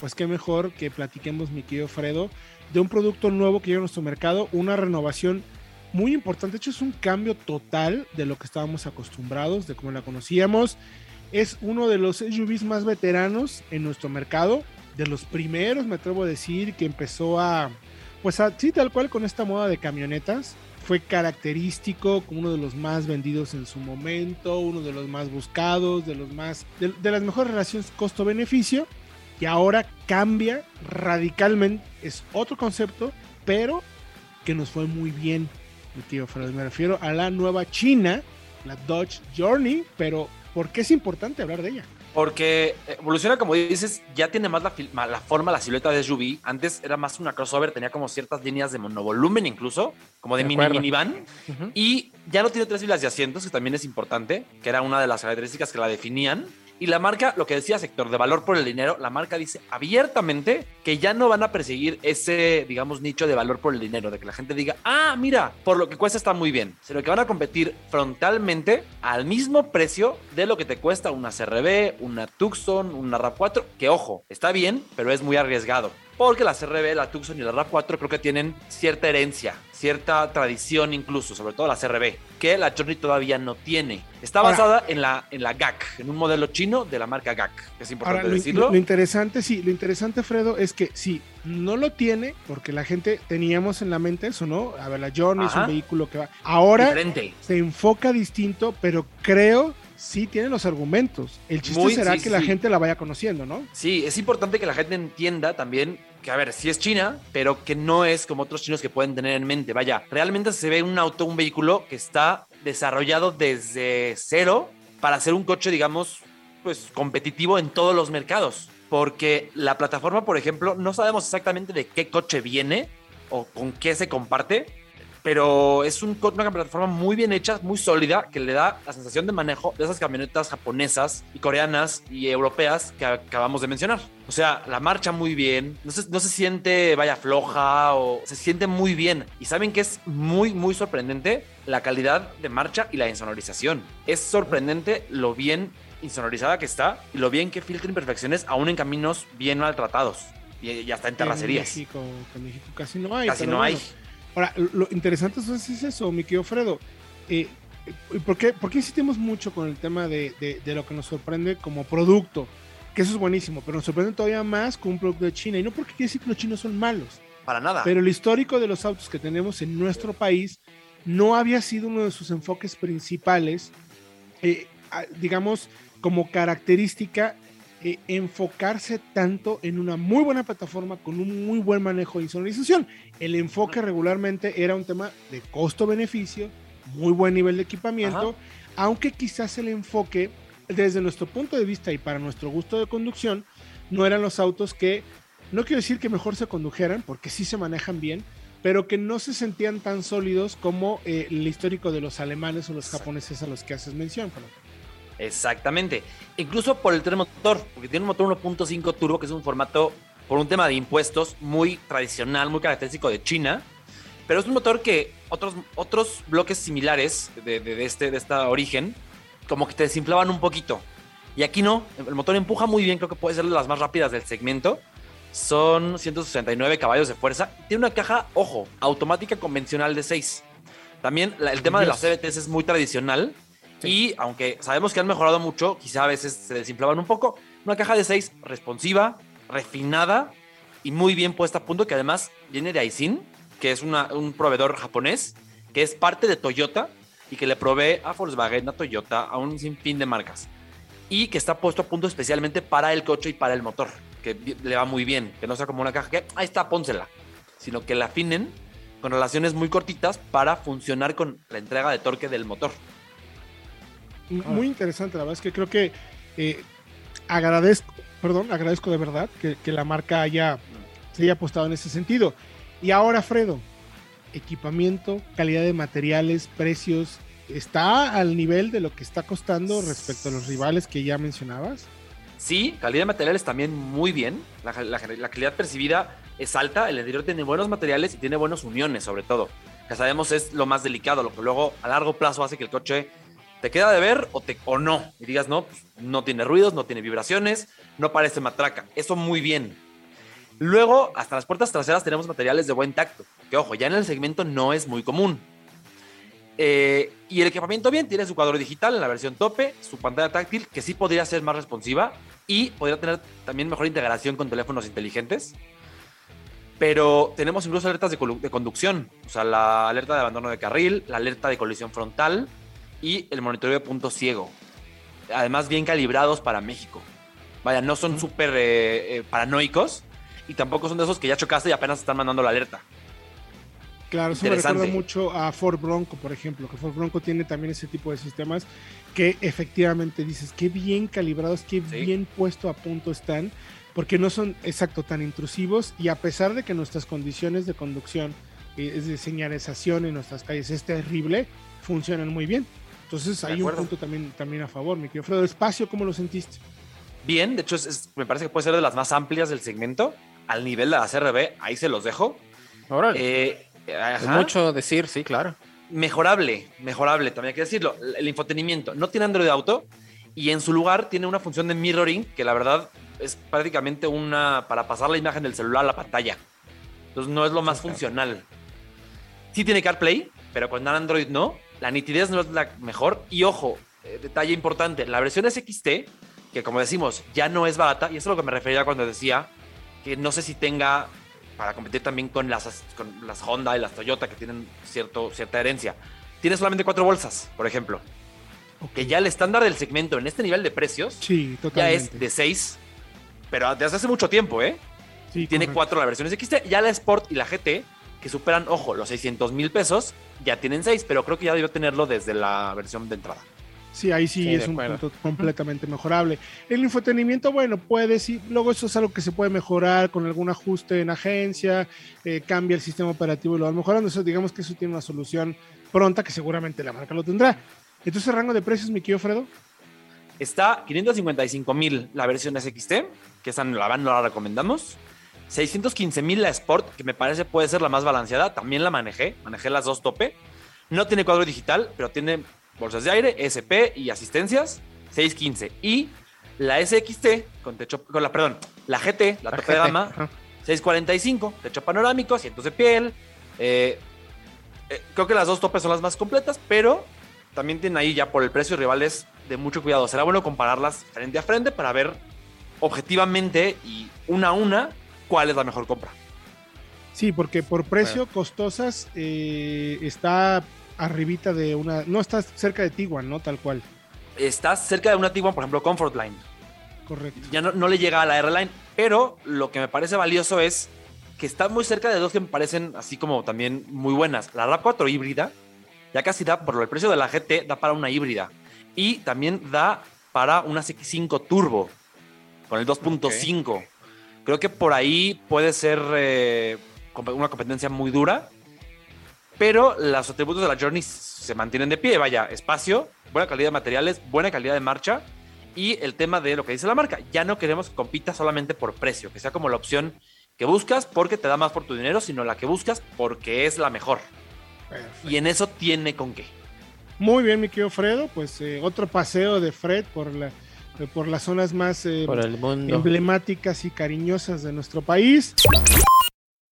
pues qué mejor que platiquemos, mi querido Fredo, de un producto nuevo que llega a nuestro mercado, una renovación muy importante. De hecho, es un cambio total de lo que estábamos acostumbrados, de cómo la conocíamos. Es uno de los SUVs más veteranos en nuestro mercado, de los primeros, me atrevo a decir, que empezó a, pues así tal cual con esta moda de camionetas. Fue característico, como uno de los más vendidos en su momento, uno de los más buscados, de los más, de las mejores relaciones costo-beneficio. Y ahora cambia radicalmente, es otro concepto, pero que nos fue muy bien, mi tío Fred. Me refiero a la nueva China, la Dodge Journey, pero ¿por qué es importante hablar de ella? Porque evoluciona, como dices, ya tiene más la, la, forma, la silueta de SUV. Antes era más una crossover, tenía como ciertas líneas de monovolumen incluso, como de, de mini minivan. Uh -huh. Y ya no tiene tres filas de asientos, que también es importante, que era una de las características que la definían. Y la marca, lo que decía sector de valor por el dinero, la marca dice abiertamente que ya no van a perseguir ese, digamos, nicho de valor por el dinero, de que la gente diga, ah, mira, por lo que cuesta está muy bien, sino que van a competir frontalmente al mismo precio de lo que te cuesta una CRB, una Tucson, una RAV4, que ojo, está bien, pero es muy arriesgado. Porque la CRB, la Tucson y la RAV4 creo que tienen cierta herencia, cierta tradición incluso, sobre todo la CRB, que la Journey todavía no tiene. Está basada ahora, en, la, en la GAC, en un modelo chino de la marca GAC, que es importante ahora, lo, decirlo. Lo, interesante, sí, lo interesante, Fredo, es que sí, no lo tiene, porque la gente teníamos en la mente eso, ¿no? A ver, la Journey Ajá. es un vehículo que va. Ahora Diferente. se enfoca distinto, pero creo sí tiene los argumentos. El chiste Muy, será sí, que sí. la gente la vaya conociendo, ¿no? Sí, es importante que la gente entienda también que, a ver, sí es China, pero que no es como otros chinos que pueden tener en mente. Vaya, realmente se ve un auto, un vehículo que está desarrollado desde cero para ser un coche, digamos, pues competitivo en todos los mercados. Porque la plataforma, por ejemplo, no sabemos exactamente de qué coche viene o con qué se comparte, pero es un, una plataforma muy bien hecha, muy sólida, que le da la sensación de manejo de esas camionetas japonesas y coreanas y europeas que acabamos de mencionar. O sea, la marcha muy bien, no se, no se siente, vaya, floja o se siente muy bien. Y saben que es muy, muy sorprendente la calidad de marcha y la insonorización. Es sorprendente lo bien insonorizada que está y lo bien que filtra imperfecciones aún en caminos bien maltratados y, hasta en terracerías. En México, en México casi no hay. Casi no bueno. hay. Ahora, lo interesante es eso, mi querido Fredo. Eh, ¿por, qué, ¿por, qué, insistimos mucho con el tema de, de, de, lo que nos sorprende como producto? Que eso es buenísimo, pero nos sorprende todavía más con un producto de China. Y no porque quiere decir que los chinos son malos. Para nada. Pero el histórico de los autos que tenemos en nuestro país no había sido uno de sus enfoques principales, eh, digamos, como característica eh, enfocarse tanto en una muy buena plataforma con un muy buen manejo de insonorización. El enfoque regularmente era un tema de costo-beneficio, muy buen nivel de equipamiento, Ajá. aunque quizás el enfoque desde nuestro punto de vista y para nuestro gusto de conducción no eran los autos que, no quiero decir que mejor se condujeran, porque sí se manejan bien, pero que no se sentían tan sólidos como eh, el histórico de los alemanes o los japoneses a los que haces mención. Fernando. Exactamente. Incluso por el tren motor, porque tiene un motor 1.5 turbo, que es un formato, por un tema de impuestos, muy tradicional, muy característico de China. Pero es un motor que otros, otros bloques similares de, de, de este, de esta origen, como que te desinflaban un poquito. Y aquí no, el motor empuja muy bien, creo que puede ser de las más rápidas del segmento. Son 169 caballos de fuerza. Tiene una caja, ojo, automática convencional de 6. También la, el tema Dios. de las CVTs es muy tradicional. Y aunque sabemos que han mejorado mucho, quizá a veces se desinflaban un poco, una caja de 6 responsiva, refinada y muy bien puesta a punto, que además viene de Aisin, que es una, un proveedor japonés, que es parte de Toyota y que le provee a Volkswagen, a Toyota, a un sinfín de marcas. Y que está puesto a punto especialmente para el coche y para el motor, que le va muy bien, que no sea como una caja que ahí está, pónsela, sino que la afinen con relaciones muy cortitas para funcionar con la entrega de torque del motor. Muy interesante, la verdad es que creo que eh, agradezco, perdón, agradezco de verdad que, que, la marca haya, se haya apostado en ese sentido. Y ahora, Fredo, equipamiento, calidad de materiales, precios, ¿está al nivel de lo que está costando respecto a los rivales que ya mencionabas? Sí, calidad de materiales también muy bien. La, la, la calidad percibida es alta, el interior tiene buenos materiales y tiene buenas uniones, sobre todo. Que sabemos es lo más delicado, lo que luego a largo plazo hace que el coche te queda de ver o, te, o no. Y digas, no, pues, no tiene ruidos, no tiene vibraciones, no parece matraca. Eso muy bien. Luego, hasta las puertas traseras tenemos materiales de buen tacto, que ojo, ya en el segmento no es muy común. Eh, y el equipamiento bien, tiene su cuadro digital en la versión tope, su pantalla táctil, que sí podría ser más responsiva y podría tener también mejor integración con teléfonos inteligentes. Pero tenemos incluso alertas de, de conducción, o sea, la alerta de abandono de carril, la alerta de colisión frontal y el monitoreo de punto ciego. Además, bien calibrados para México. Vaya, no son súper eh, eh, paranoicos y tampoco son de esos que ya chocaste y apenas están mandando la alerta. Claro, eso me recuerda mucho a Ford Bronco, por ejemplo, que Ford Bronco tiene también ese tipo de sistemas que efectivamente dices, qué bien calibrados, qué bien puesto a punto están, porque no son, exacto, tan intrusivos y a pesar de que nuestras condiciones de conducción, eh, es de señalización en nuestras calles es terrible, funcionan muy bien. Entonces hay un punto también, también a favor, mi querido Fredo. Espacio, ¿cómo lo sentiste? Bien, de hecho me parece que puede ser de las más amplias del segmento, al nivel de la CRB, ahí se los dejo. Ahora. Eh, es mucho decir, sí, claro. Mejorable, mejorable, también hay que decirlo. El infotenimiento no tiene Android Auto y en su lugar tiene una función de mirroring que la verdad es prácticamente una para pasar la imagen del celular a la pantalla. Entonces no es lo más funcional. Sí tiene CarPlay, pero con Android no. La nitidez no es la mejor. Y ojo, eh, detalle importante, la versión SXT, que como decimos, ya no es barata, y eso es lo que me refería cuando decía que no sé si tenga para competir también con las, con las Honda y las Toyota que tienen cierto, cierta herencia. Tiene solamente cuatro bolsas, por ejemplo. Que ya el estándar del segmento en este nivel de precios ya es de seis, pero desde hace mucho tiempo, ¿eh? Sí, tiene cuatro la versión XT, ya la Sport y la GT, que superan, ojo, los 600 mil pesos, ya tienen seis, pero creo que ya debió tenerlo desde la versión de entrada. Sí, ahí sí, es un punto completamente mejorable. El infotenimiento, bueno, puede, sí, luego eso es algo que se puede mejorar con algún ajuste en agencia, eh, cambia el sistema operativo y lo va mejorando. Eso, digamos que eso tiene una solución pronta que seguramente la marca lo tendrá. Entonces, rango de precios, mi querido Fredo. Está 555 mil la versión SXT, que esa la van, no la recomendamos. 615 mil la Sport, que me parece puede ser la más balanceada. También la manejé, manejé las dos tope. No tiene cuadro digital, pero tiene bolsas de aire, SP y asistencias, 615. Y la SXT, con techo, con la, perdón, la GT, la, tope de gama, 645, techo panorámico, asientos de piel. Eh, eh, creo que las dos topes son las más completas, pero también tienen ahí ya por el precio rivales de mucho cuidado. Será bueno compararlas frente a frente para ver objetivamente y una a una cuál es la mejor compra. Sí, porque por precio costosas eh, está arribita de una. No estás cerca de Tiguan, ¿no? Tal cual. Estás cerca de una Tiguan, por ejemplo, Comfort Line. Correcto. Ya no, le llega a la R-Line, pero lo que me parece valioso es que está muy cerca de dos que me parecen así como también muy buenas. La RAV4 híbrida, ya casi da, por el precio de la GT, da para una híbrida. Y también da para una CX5 Turbo, con el 2.5. Creo que por ahí puede ser eh, una competencia muy dura pero los atributos de la Journey se mantienen de pie. Vaya, espacio, buena calidad de materiales, buena calidad de marcha y el tema de lo que dice la marca. Ya no queremos que compita solamente por precio, que sea como la opción que buscas porque te da más por tu dinero, sino la que buscas porque es la mejor. Y en eso tiene con qué. Muy bien, mi querido Fredo. Pues eh, otro paseo de Fred por, la, por las zonas más eh, emblemáticas y cariñosas de nuestro país.